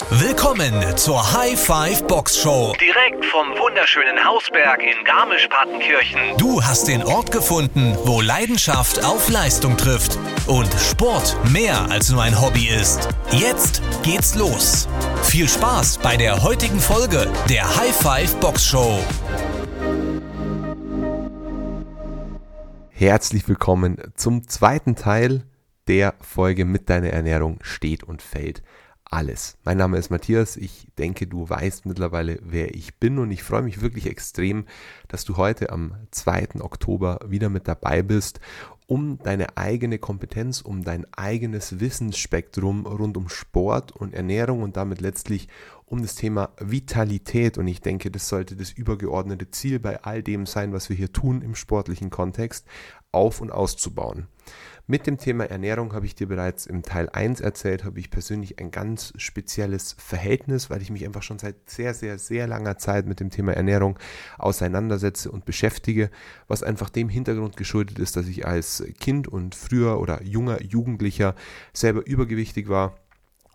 Willkommen zur High Five Box Show. Direkt vom wunderschönen Hausberg in Garmisch-Partenkirchen. Du hast den Ort gefunden, wo Leidenschaft auf Leistung trifft und Sport mehr als nur ein Hobby ist. Jetzt geht's los. Viel Spaß bei der heutigen Folge der High Five Box Show. Herzlich willkommen zum zweiten Teil der Folge mit deiner Ernährung steht und fällt alles. Mein Name ist Matthias. Ich denke, du weißt mittlerweile, wer ich bin und ich freue mich wirklich extrem, dass du heute am 2. Oktober wieder mit dabei bist, um deine eigene Kompetenz, um dein eigenes Wissensspektrum rund um Sport und Ernährung und damit letztlich um das Thema Vitalität. Und ich denke, das sollte das übergeordnete Ziel bei all dem sein, was wir hier tun im sportlichen Kontext, auf und auszubauen. Mit dem Thema Ernährung habe ich dir bereits im Teil 1 erzählt, habe ich persönlich ein ganz spezielles Verhältnis, weil ich mich einfach schon seit sehr, sehr, sehr langer Zeit mit dem Thema Ernährung auseinandersetze und beschäftige, was einfach dem Hintergrund geschuldet ist, dass ich als Kind und früher oder junger Jugendlicher selber übergewichtig war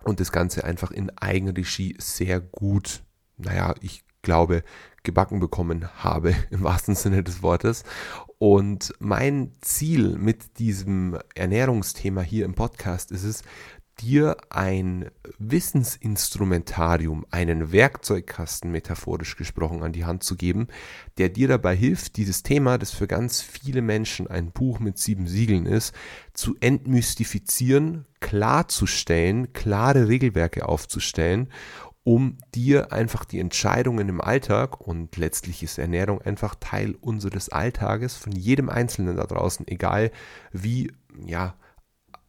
und das Ganze einfach in Eigenregie sehr gut, naja, ich glaube, gebacken bekommen habe, im wahrsten Sinne des Wortes. Und mein Ziel mit diesem Ernährungsthema hier im Podcast ist es, dir ein Wissensinstrumentarium, einen Werkzeugkasten metaphorisch gesprochen an die Hand zu geben, der dir dabei hilft, dieses Thema, das für ganz viele Menschen ein Buch mit sieben Siegeln ist, zu entmystifizieren, klarzustellen, klare Regelwerke aufzustellen um dir einfach die Entscheidungen im Alltag und letztlich ist Ernährung einfach Teil unseres Alltages von jedem Einzelnen da draußen, egal wie, ja,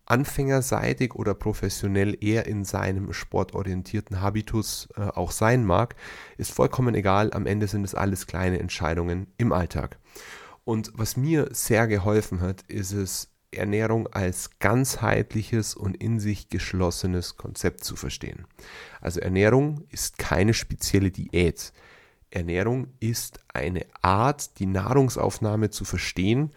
anfängerseitig oder professionell er in seinem sportorientierten Habitus äh, auch sein mag, ist vollkommen egal. Am Ende sind es alles kleine Entscheidungen im Alltag. Und was mir sehr geholfen hat, ist es, Ernährung als ganzheitliches und in sich geschlossenes Konzept zu verstehen. Also Ernährung ist keine spezielle Diät. Ernährung ist eine Art, die Nahrungsaufnahme zu verstehen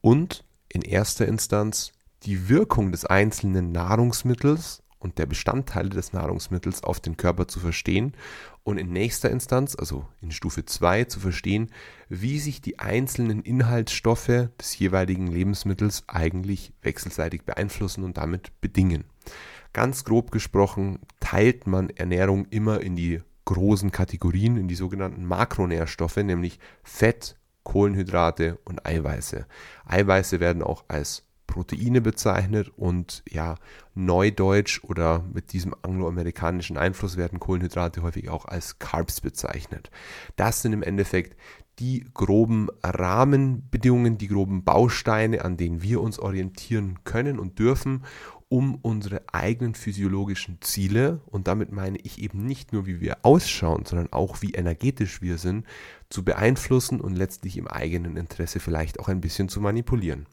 und in erster Instanz die Wirkung des einzelnen Nahrungsmittels und der Bestandteile des Nahrungsmittels auf den Körper zu verstehen und in nächster Instanz, also in Stufe 2, zu verstehen, wie sich die einzelnen Inhaltsstoffe des jeweiligen Lebensmittels eigentlich wechselseitig beeinflussen und damit bedingen. Ganz grob gesprochen teilt man Ernährung immer in die großen Kategorien, in die sogenannten Makronährstoffe, nämlich Fett, Kohlenhydrate und Eiweiße. Eiweiße werden auch als Proteine bezeichnet und ja, neudeutsch oder mit diesem angloamerikanischen Einfluss werden Kohlenhydrate häufig auch als Carbs bezeichnet. Das sind im Endeffekt die groben Rahmenbedingungen, die groben Bausteine, an denen wir uns orientieren können und dürfen, um unsere eigenen physiologischen Ziele, und damit meine ich eben nicht nur, wie wir ausschauen, sondern auch, wie energetisch wir sind, zu beeinflussen und letztlich im eigenen Interesse vielleicht auch ein bisschen zu manipulieren.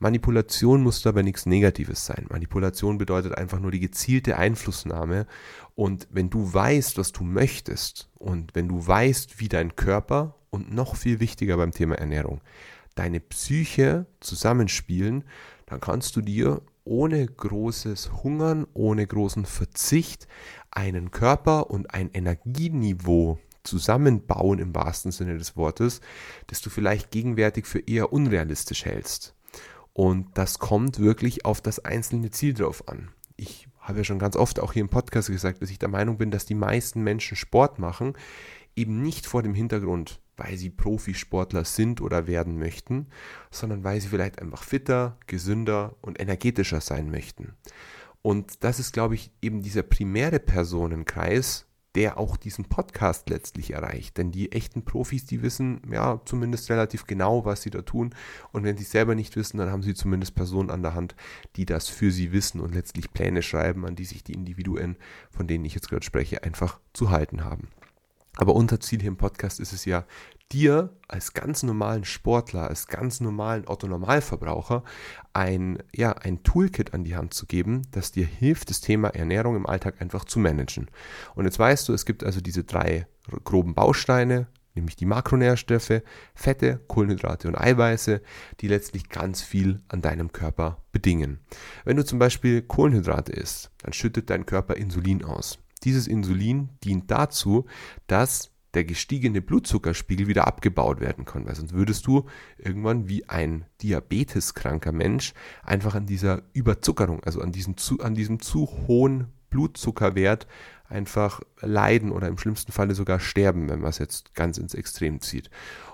Manipulation muss dabei nichts Negatives sein. Manipulation bedeutet einfach nur die gezielte Einflussnahme. Und wenn du weißt, was du möchtest und wenn du weißt, wie dein Körper und noch viel wichtiger beim Thema Ernährung, deine Psyche zusammenspielen, dann kannst du dir ohne großes Hungern, ohne großen Verzicht einen Körper und ein Energieniveau zusammenbauen im wahrsten Sinne des Wortes, das du vielleicht gegenwärtig für eher unrealistisch hältst. Und das kommt wirklich auf das einzelne Ziel drauf an. Ich habe ja schon ganz oft auch hier im Podcast gesagt, dass ich der Meinung bin, dass die meisten Menschen Sport machen, eben nicht vor dem Hintergrund, weil sie Profisportler sind oder werden möchten, sondern weil sie vielleicht einfach fitter, gesünder und energetischer sein möchten. Und das ist, glaube ich, eben dieser primäre Personenkreis, der auch diesen Podcast letztlich erreicht. Denn die echten Profis, die wissen ja zumindest relativ genau, was sie da tun. Und wenn sie es selber nicht wissen, dann haben sie zumindest Personen an der Hand, die das für sie wissen und letztlich Pläne schreiben, an die sich die Individuen, von denen ich jetzt gerade spreche, einfach zu halten haben. Aber unser Ziel hier im Podcast ist es ja, dir als ganz normalen Sportler, als ganz normalen Otto-Normalverbraucher ein, ja, ein Toolkit an die Hand zu geben, das dir hilft, das Thema Ernährung im Alltag einfach zu managen. Und jetzt weißt du, es gibt also diese drei groben Bausteine, nämlich die Makronährstoffe, Fette, Kohlenhydrate und Eiweiße, die letztlich ganz viel an deinem Körper bedingen. Wenn du zum Beispiel Kohlenhydrate isst, dann schüttet dein Körper Insulin aus. Dieses Insulin dient dazu, dass der gestiegene Blutzuckerspiegel wieder abgebaut werden kann, weil sonst würdest du irgendwann wie ein diabeteskranker Mensch einfach an dieser Überzuckerung, also an diesem zu, an diesem zu hohen Blutzuckerwert einfach leiden oder im schlimmsten Falle sogar sterben, wenn man es jetzt ganz ins Extrem zieht.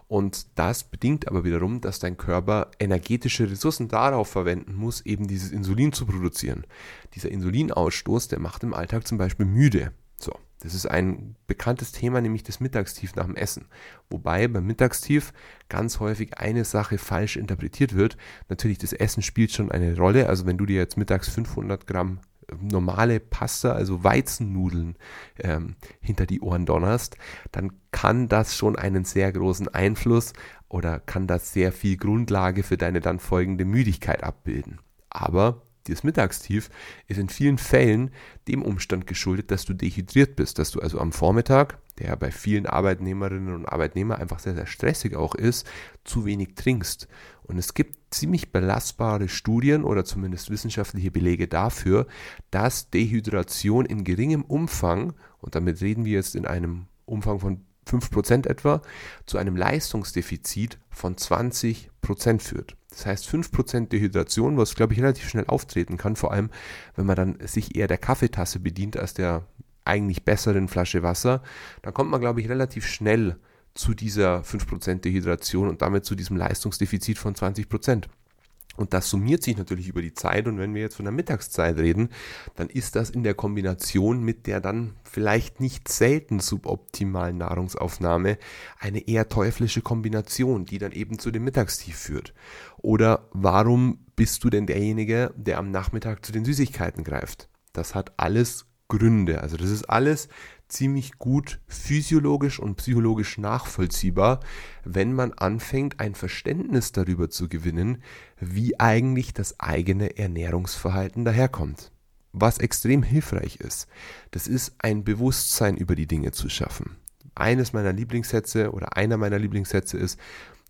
Und das bedingt aber wiederum, dass dein Körper energetische Ressourcen darauf verwenden muss, eben dieses Insulin zu produzieren. Dieser Insulinausstoß, der macht im Alltag zum Beispiel müde. So, das ist ein bekanntes Thema, nämlich das Mittagstief nach dem Essen. Wobei beim Mittagstief ganz häufig eine Sache falsch interpretiert wird. Natürlich, das Essen spielt schon eine Rolle. Also wenn du dir jetzt mittags 500 Gramm normale Pasta, also Weizennudeln, ähm, hinter die Ohren donnerst, dann kann das schon einen sehr großen Einfluss oder kann das sehr viel Grundlage für deine dann folgende Müdigkeit abbilden. Aber dieses Mittagstief ist in vielen Fällen dem Umstand geschuldet, dass du dehydriert bist, dass du also am Vormittag, der bei vielen Arbeitnehmerinnen und Arbeitnehmern einfach sehr, sehr stressig auch ist, zu wenig trinkst. Und es gibt ziemlich belastbare Studien oder zumindest wissenschaftliche Belege dafür, dass Dehydration in geringem Umfang, und damit reden wir jetzt in einem Umfang von 5% etwa, zu einem Leistungsdefizit von 20% führt. Das heißt 5% Dehydration, was glaube ich relativ schnell auftreten kann, vor allem wenn man dann sich eher der Kaffeetasse bedient als der eigentlich besseren Flasche Wasser, dann kommt man glaube ich relativ schnell zu dieser 5% Dehydration und damit zu diesem Leistungsdefizit von 20%. Und das summiert sich natürlich über die Zeit. Und wenn wir jetzt von der Mittagszeit reden, dann ist das in der Kombination mit der dann vielleicht nicht selten suboptimalen Nahrungsaufnahme eine eher teuflische Kombination, die dann eben zu dem Mittagstief führt. Oder warum bist du denn derjenige, der am Nachmittag zu den Süßigkeiten greift? Das hat alles Gründe. Also das ist alles ziemlich gut physiologisch und psychologisch nachvollziehbar, wenn man anfängt, ein Verständnis darüber zu gewinnen, wie eigentlich das eigene Ernährungsverhalten daherkommt. Was extrem hilfreich ist, das ist ein Bewusstsein über die Dinge zu schaffen. Eines meiner Lieblingssätze oder einer meiner Lieblingssätze ist,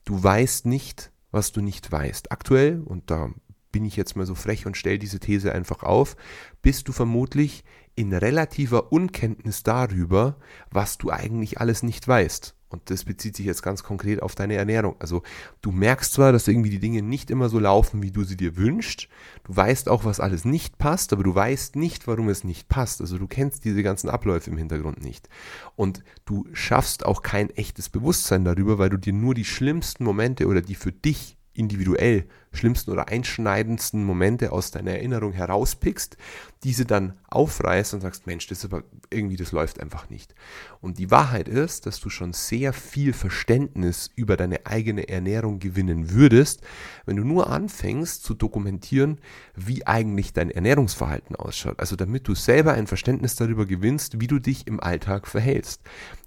du weißt nicht, was du nicht weißt. Aktuell, und da bin ich jetzt mal so frech und stelle diese These einfach auf, bist du vermutlich in relativer Unkenntnis darüber, was du eigentlich alles nicht weißt. Und das bezieht sich jetzt ganz konkret auf deine Ernährung. Also du merkst zwar, dass irgendwie die Dinge nicht immer so laufen, wie du sie dir wünschst. Du weißt auch, was alles nicht passt, aber du weißt nicht, warum es nicht passt. Also du kennst diese ganzen Abläufe im Hintergrund nicht. Und du schaffst auch kein echtes Bewusstsein darüber, weil du dir nur die schlimmsten Momente oder die für dich individuell schlimmsten oder einschneidendsten Momente aus deiner Erinnerung herauspickst, diese dann aufreißt und sagst, Mensch, das ist aber irgendwie, das läuft einfach nicht. Und die Wahrheit ist, dass du schon sehr viel Verständnis über deine eigene Ernährung gewinnen würdest, wenn du nur anfängst zu dokumentieren, wie eigentlich dein Ernährungsverhalten ausschaut. Also damit du selber ein Verständnis darüber gewinnst, wie du dich im Alltag verhältst.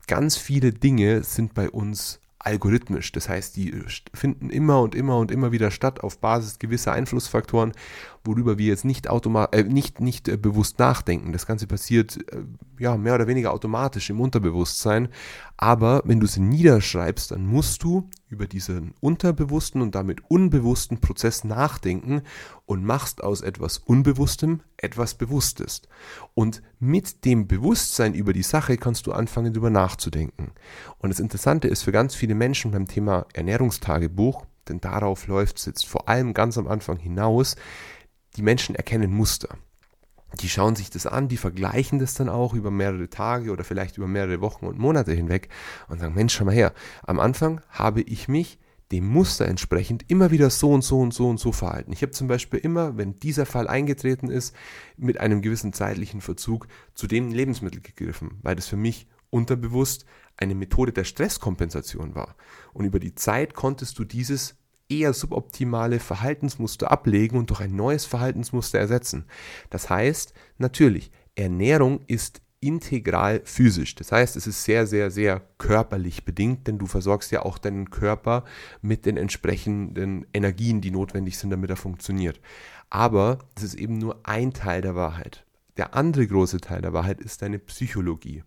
Ganz viele Dinge sind bei uns algorithmisch. Das heißt, die finden immer und immer und immer wieder statt auf Basis gewisser Einflussfaktoren, worüber wir jetzt nicht, automat äh, nicht, nicht äh, bewusst nachdenken. Das Ganze passiert äh, ja mehr oder weniger automatisch im Unterbewusstsein. Aber wenn du sie niederschreibst, dann musst du über diesen unterbewussten und damit unbewussten Prozess nachdenken und machst aus etwas Unbewusstem etwas Bewusstes. Und mit dem Bewusstsein über die Sache kannst du anfangen, darüber nachzudenken. Und das Interessante ist für ganz viele Menschen beim Thema Ernährungstagebuch, denn darauf läuft es jetzt vor allem ganz am Anfang hinaus, die Menschen erkennen Muster. Die schauen sich das an, die vergleichen das dann auch über mehrere Tage oder vielleicht über mehrere Wochen und Monate hinweg und sagen, Mensch, schau mal her, am Anfang habe ich mich dem Muster entsprechend immer wieder so und so und so und so verhalten. Ich habe zum Beispiel immer, wenn dieser Fall eingetreten ist, mit einem gewissen zeitlichen Verzug zu dem Lebensmittel gegriffen, weil das für mich unterbewusst eine Methode der Stresskompensation war. Und über die Zeit konntest du dieses eher suboptimale Verhaltensmuster ablegen und durch ein neues Verhaltensmuster ersetzen. Das heißt, natürlich, Ernährung ist integral physisch. Das heißt, es ist sehr, sehr, sehr körperlich bedingt, denn du versorgst ja auch deinen Körper mit den entsprechenden Energien, die notwendig sind, damit er funktioniert. Aber es ist eben nur ein Teil der Wahrheit. Der andere große Teil der Wahrheit ist deine Psychologie.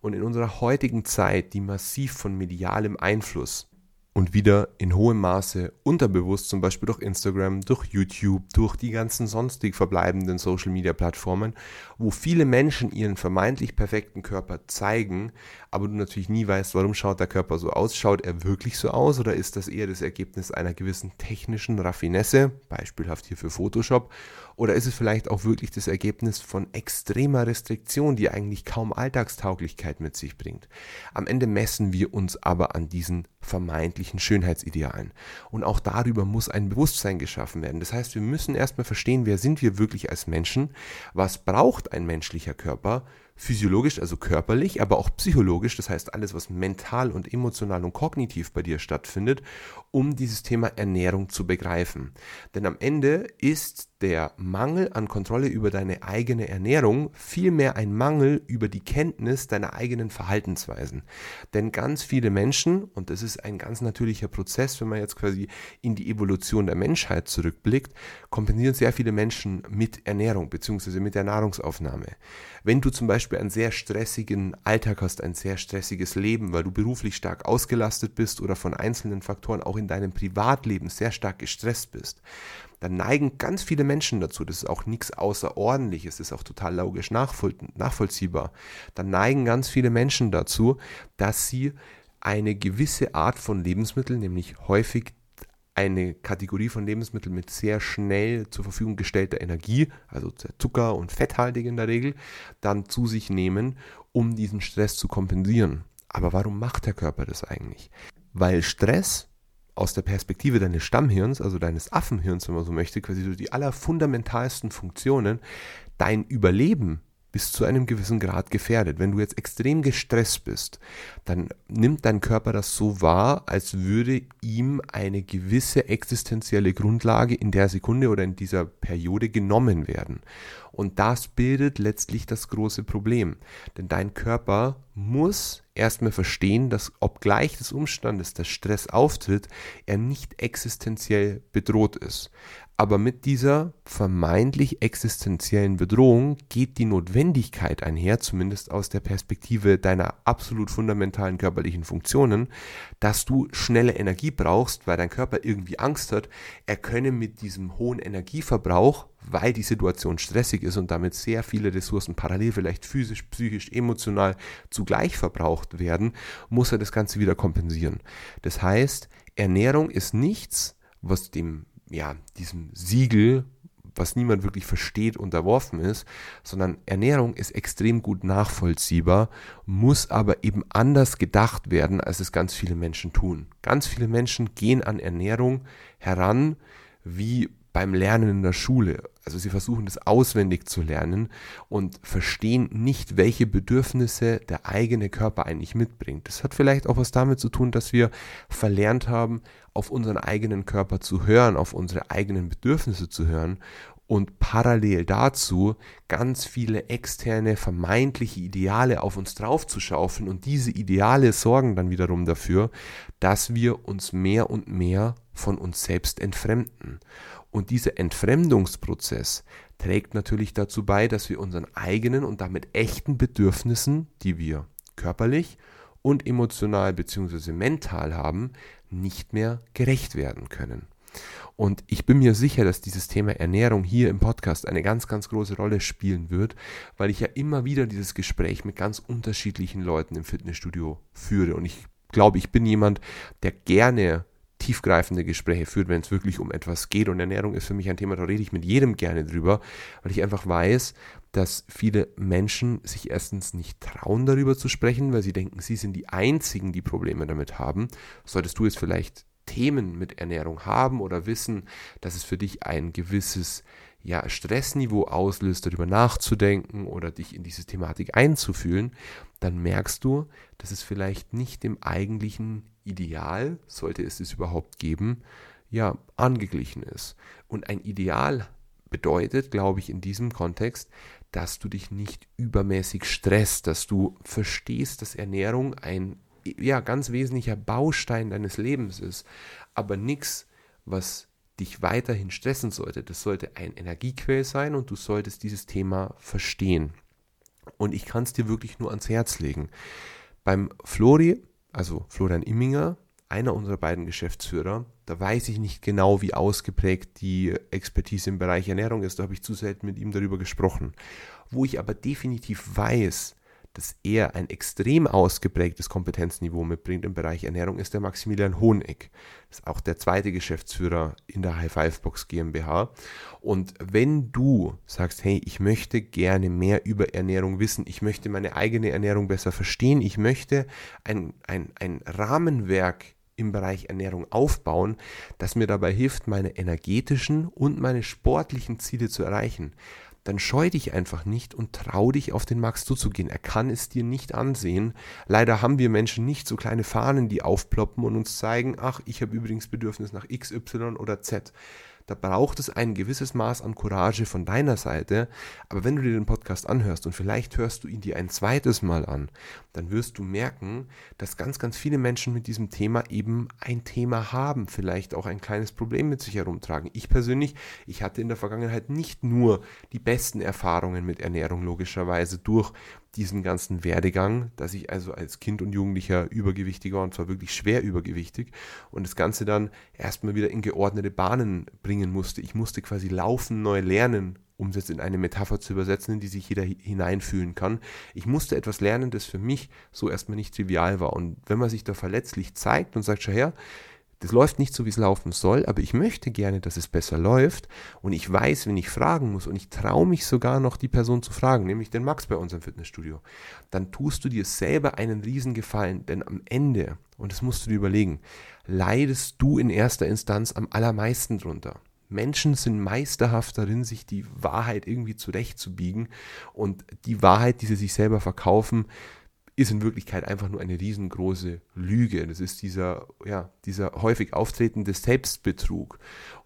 Und in unserer heutigen Zeit, die massiv von medialem Einfluss und wieder in hohem Maße unterbewusst, zum Beispiel durch Instagram, durch YouTube, durch die ganzen sonstig verbleibenden Social-Media-Plattformen, wo viele Menschen ihren vermeintlich perfekten Körper zeigen, aber du natürlich nie weißt, warum schaut der Körper so aus. Schaut er wirklich so aus oder ist das eher das Ergebnis einer gewissen technischen Raffinesse, beispielhaft hier für Photoshop, oder ist es vielleicht auch wirklich das Ergebnis von extremer Restriktion, die eigentlich kaum Alltagstauglichkeit mit sich bringt? Am Ende messen wir uns aber an diesen vermeintlichen Schönheitsidealen. Und auch darüber muss ein Bewusstsein geschaffen werden. Das heißt, wir müssen erstmal verstehen, wer sind wir wirklich als Menschen, was braucht ein menschlicher Körper physiologisch, also körperlich, aber auch psychologisch, das heißt alles, was mental und emotional und kognitiv bei dir stattfindet, um dieses Thema Ernährung zu begreifen. Denn am Ende ist der Mangel an Kontrolle über deine eigene Ernährung vielmehr ein Mangel über die Kenntnis deiner eigenen Verhaltensweisen. Denn ganz viele Menschen, und das ist ein ganz natürlicher Prozess, wenn man jetzt quasi in die Evolution der Menschheit zurückblickt, kompensieren sehr viele Menschen mit Ernährung bzw. mit der Nahrungsaufnahme. Wenn du zum Beispiel einen sehr stressigen Alltag hast, ein sehr stressiges Leben, weil du beruflich stark ausgelastet bist oder von einzelnen Faktoren auch in deinem Privatleben sehr stark gestresst bist, dann neigen ganz viele Menschen dazu, das ist auch nichts Außerordentliches, das ist auch total logisch nachvoll nachvollziehbar, dann neigen ganz viele Menschen dazu, dass sie eine gewisse Art von Lebensmitteln, nämlich häufig eine Kategorie von Lebensmitteln mit sehr schnell zur Verfügung gestellter Energie, also Zucker und fetthaltig in der Regel, dann zu sich nehmen, um diesen Stress zu kompensieren. Aber warum macht der Körper das eigentlich? Weil Stress aus der Perspektive deines Stammhirns, also deines Affenhirns, wenn man so möchte, quasi so die allerfundamentalsten Funktionen, dein Überleben bis zu einem gewissen Grad gefährdet. Wenn du jetzt extrem gestresst bist, dann nimmt dein Körper das so wahr, als würde ihm eine gewisse existenzielle Grundlage in der Sekunde oder in dieser Periode genommen werden. Und das bildet letztlich das große Problem. Denn dein Körper muss erstmal verstehen, dass obgleich des Umstandes, dass Stress auftritt, er nicht existenziell bedroht ist. Aber mit dieser vermeintlich existenziellen Bedrohung geht die Notwendigkeit einher, zumindest aus der Perspektive deiner absolut fundamentalen körperlichen Funktionen, dass du schnelle Energie brauchst, weil dein Körper irgendwie Angst hat, er könne mit diesem hohen Energieverbrauch, weil die Situation stressig ist und damit sehr viele Ressourcen parallel, vielleicht physisch, psychisch, emotional zugleich verbraucht werden, muss er das Ganze wieder kompensieren. Das heißt, Ernährung ist nichts, was dem ja, diesem Siegel, was niemand wirklich versteht, unterworfen ist, sondern Ernährung ist extrem gut nachvollziehbar, muss aber eben anders gedacht werden, als es ganz viele Menschen tun. Ganz viele Menschen gehen an Ernährung heran wie beim Lernen in der Schule. Also sie versuchen das auswendig zu lernen und verstehen nicht, welche Bedürfnisse der eigene Körper eigentlich mitbringt. Das hat vielleicht auch was damit zu tun, dass wir verlernt haben, auf unseren eigenen Körper zu hören, auf unsere eigenen Bedürfnisse zu hören und parallel dazu ganz viele externe vermeintliche Ideale auf uns draufzuschaufeln und diese Ideale sorgen dann wiederum dafür, dass wir uns mehr und mehr von uns selbst entfremden. Und dieser Entfremdungsprozess trägt natürlich dazu bei, dass wir unseren eigenen und damit echten Bedürfnissen, die wir körperlich und emotional bzw. mental haben, nicht mehr gerecht werden können. Und ich bin mir sicher, dass dieses Thema Ernährung hier im Podcast eine ganz, ganz große Rolle spielen wird, weil ich ja immer wieder dieses Gespräch mit ganz unterschiedlichen Leuten im Fitnessstudio führe. Und ich glaube, ich bin jemand, der gerne tiefgreifende Gespräche führt, wenn es wirklich um etwas geht. Und Ernährung ist für mich ein Thema, da rede ich mit jedem gerne drüber, weil ich einfach weiß, dass viele Menschen sich erstens nicht trauen, darüber zu sprechen, weil sie denken, sie sind die Einzigen, die Probleme damit haben. Solltest du jetzt vielleicht Themen mit Ernährung haben oder wissen, dass es für dich ein gewisses ja, Stressniveau auslöst, darüber nachzudenken oder dich in diese Thematik einzufühlen, dann merkst du, dass es vielleicht nicht dem eigentlichen Ideal, sollte es es überhaupt geben, ja, angeglichen ist. Und ein Ideal bedeutet, glaube ich, in diesem Kontext, dass du dich nicht übermäßig stresst, dass du verstehst, dass Ernährung ein ja, ganz wesentlicher Baustein deines Lebens ist, aber nichts, was dich weiterhin stressen sollte. Das sollte ein Energiequell sein und du solltest dieses Thema verstehen. Und ich kann es dir wirklich nur ans Herz legen. Beim Flori, also Florian Imminger, einer unserer beiden Geschäftsführer, da weiß ich nicht genau, wie ausgeprägt die Expertise im Bereich Ernährung ist, da habe ich zu selten mit ihm darüber gesprochen. Wo ich aber definitiv weiß, dass er ein extrem ausgeprägtes Kompetenzniveau mitbringt im Bereich Ernährung, ist der Maximilian Honeck. Das ist auch der zweite Geschäftsführer in der High Five Box GmbH. Und wenn du sagst, hey, ich möchte gerne mehr über Ernährung wissen, ich möchte meine eigene Ernährung besser verstehen, ich möchte ein, ein, ein Rahmenwerk im Bereich Ernährung aufbauen, das mir dabei hilft, meine energetischen und meine sportlichen Ziele zu erreichen, dann scheu dich einfach nicht und trau dich auf den Max zuzugehen. Er kann es dir nicht ansehen. Leider haben wir Menschen nicht so kleine Fahnen, die aufploppen und uns zeigen, ach, ich habe übrigens Bedürfnis nach X, Y oder Z. Da braucht es ein gewisses Maß an Courage von deiner Seite. Aber wenn du dir den Podcast anhörst und vielleicht hörst du ihn dir ein zweites Mal an, dann wirst du merken, dass ganz, ganz viele Menschen mit diesem Thema eben ein Thema haben, vielleicht auch ein kleines Problem mit sich herumtragen. Ich persönlich, ich hatte in der Vergangenheit nicht nur die besten Erfahrungen mit Ernährung logischerweise durch diesen ganzen Werdegang, dass ich also als Kind und Jugendlicher übergewichtig war und zwar wirklich schwer übergewichtig und das Ganze dann erstmal wieder in geordnete Bahnen bringen musste. Ich musste quasi laufen, neu lernen, um es jetzt in eine Metapher zu übersetzen, in die sich jeder hineinfühlen kann. Ich musste etwas lernen, das für mich so erstmal nicht trivial war. Und wenn man sich da verletzlich zeigt und sagt, schau her, das läuft nicht so, wie es laufen soll, aber ich möchte gerne, dass es besser läuft und ich weiß, wenn ich fragen muss und ich traue mich sogar noch die Person zu fragen, nämlich den Max bei unserem Fitnessstudio, dann tust du dir selber einen Riesengefallen, denn am Ende, und das musst du dir überlegen, leidest du in erster Instanz am allermeisten drunter. Menschen sind meisterhaft darin, sich die Wahrheit irgendwie zurechtzubiegen und die Wahrheit, die sie sich selber verkaufen, ist in Wirklichkeit einfach nur eine riesengroße Lüge. Das ist dieser, ja, dieser häufig auftretende Selbstbetrug.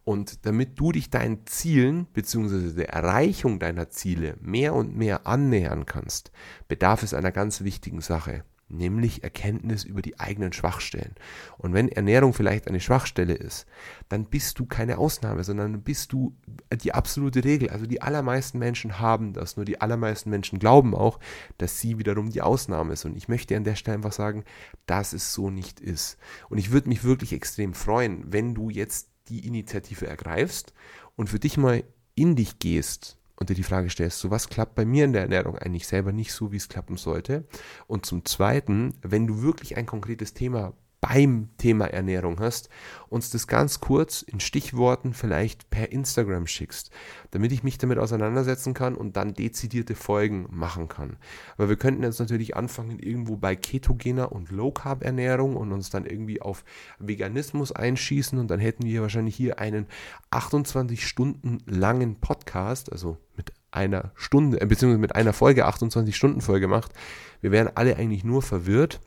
Und damit du dich deinen Zielen bzw. der Erreichung deiner Ziele mehr und mehr annähern kannst, bedarf es einer ganz wichtigen Sache nämlich Erkenntnis über die eigenen Schwachstellen. Und wenn Ernährung vielleicht eine Schwachstelle ist, dann bist du keine Ausnahme, sondern bist du die absolute Regel. Also die allermeisten Menschen haben das, nur die allermeisten Menschen glauben auch, dass sie wiederum die Ausnahme ist. Und ich möchte an der Stelle einfach sagen, dass es so nicht ist. Und ich würde mich wirklich extrem freuen, wenn du jetzt die Initiative ergreifst und für dich mal in dich gehst und dir die Frage stellst, so was klappt bei mir in der Ernährung eigentlich selber nicht so, wie es klappen sollte. Und zum Zweiten, wenn du wirklich ein konkretes Thema beim Thema Ernährung hast, uns das ganz kurz in Stichworten vielleicht per Instagram schickst, damit ich mich damit auseinandersetzen kann und dann dezidierte Folgen machen kann. Aber wir könnten jetzt natürlich anfangen irgendwo bei ketogener und Low Carb Ernährung und uns dann irgendwie auf Veganismus einschießen und dann hätten wir wahrscheinlich hier einen 28 Stunden langen Podcast, also mit einer Stunde, äh, beziehungsweise mit einer Folge, 28 Stunden Folge macht. Wir wären alle eigentlich nur verwirrt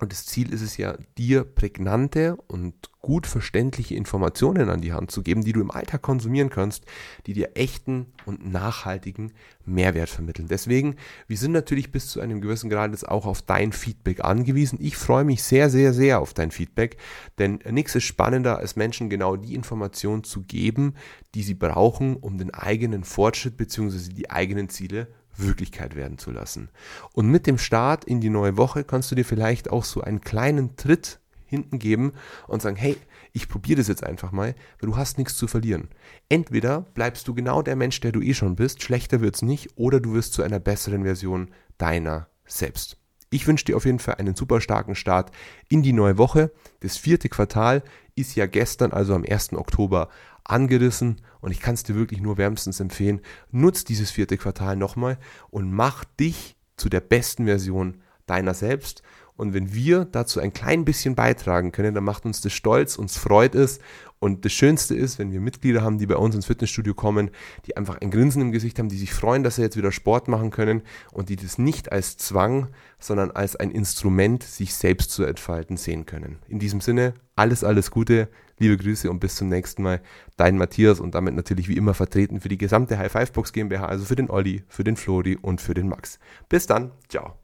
und das Ziel ist es ja, dir prägnante und gut verständliche Informationen an die Hand zu geben, die du im Alltag konsumieren kannst, die dir echten und nachhaltigen Mehrwert vermitteln. Deswegen, wir sind natürlich bis zu einem gewissen Grad jetzt auch auf dein Feedback angewiesen. Ich freue mich sehr, sehr, sehr auf dein Feedback, denn nichts ist spannender, als Menschen genau die Informationen zu geben, die sie brauchen, um den eigenen Fortschritt bzw. die eigenen Ziele Wirklichkeit werden zu lassen. Und mit dem Start in die neue Woche kannst du dir vielleicht auch so einen kleinen Tritt hinten geben und sagen, hey, ich probiere das jetzt einfach mal, weil du hast nichts zu verlieren. Entweder bleibst du genau der Mensch, der du eh schon bist, schlechter wird's nicht, oder du wirst zu einer besseren Version deiner selbst. Ich wünsche dir auf jeden Fall einen super starken Start in die neue Woche. Das vierte Quartal ist ja gestern, also am 1. Oktober, angerissen und ich kann es dir wirklich nur wärmstens empfehlen. Nutz dieses vierte Quartal nochmal und mach dich zu der besten Version deiner selbst. Und wenn wir dazu ein klein bisschen beitragen können, dann macht uns das stolz, uns freut es. Und das Schönste ist, wenn wir Mitglieder haben, die bei uns ins Fitnessstudio kommen, die einfach ein Grinsen im Gesicht haben, die sich freuen, dass sie jetzt wieder Sport machen können und die das nicht als Zwang, sondern als ein Instrument, sich selbst zu entfalten, sehen können. In diesem Sinne, alles, alles Gute. Liebe Grüße und bis zum nächsten Mal. Dein Matthias und damit natürlich wie immer vertreten für die gesamte High Five Box GmbH, also für den Olli, für den Flori und für den Max. Bis dann. Ciao.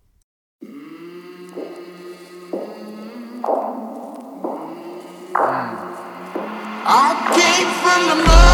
I came from the